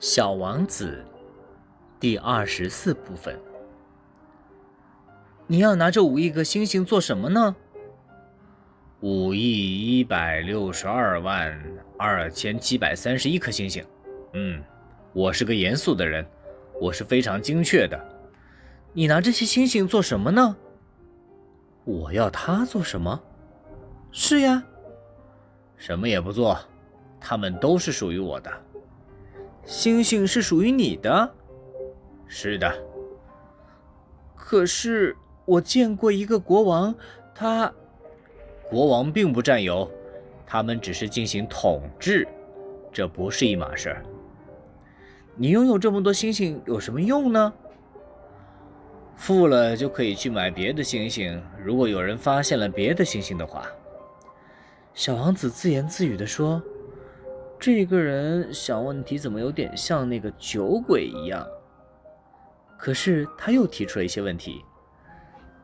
小王子第二十四部分。你要拿这五亿个星星做什么呢？五亿一百六十二万二千七百三十一颗星星。嗯，我是个严肃的人，我是非常精确的。你拿这些星星做什么呢？我要它做什么？是呀，什么也不做，它们都是属于我的。星星是属于你的？是的。可是我见过一个国王，他……国王并不占有，他们只是进行统治，这不是一码事。你拥有这么多星星有什么用呢？富了就可以去买别的星星。如果有人发现了别的星星的话，小王子自言自语地说：“这个人想问题怎么有点像那个酒鬼一样？”可是他又提出了一些问题：“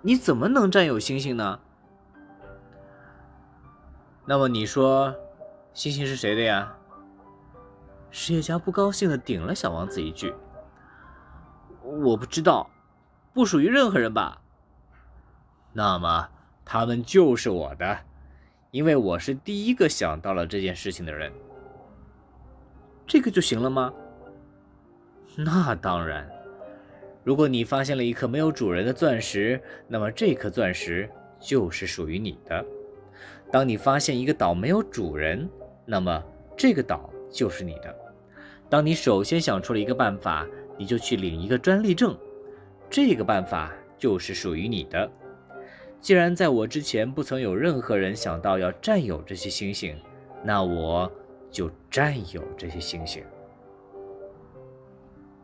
你怎么能占有星星呢？”那么你说，星星是谁的呀？实业家不高兴的顶了小王子一句：“我不知道，不属于任何人吧？”那么他们就是我的，因为我是第一个想到了这件事情的人。这个就行了吗？那当然。如果你发现了一颗没有主人的钻石，那么这颗钻石就是属于你的。当你发现一个岛没有主人，那么这个岛就是你的。当你首先想出了一个办法，你就去领一个专利证，这个办法就是属于你的。既然在我之前不曾有任何人想到要占有这些星星，那我就占有这些星星。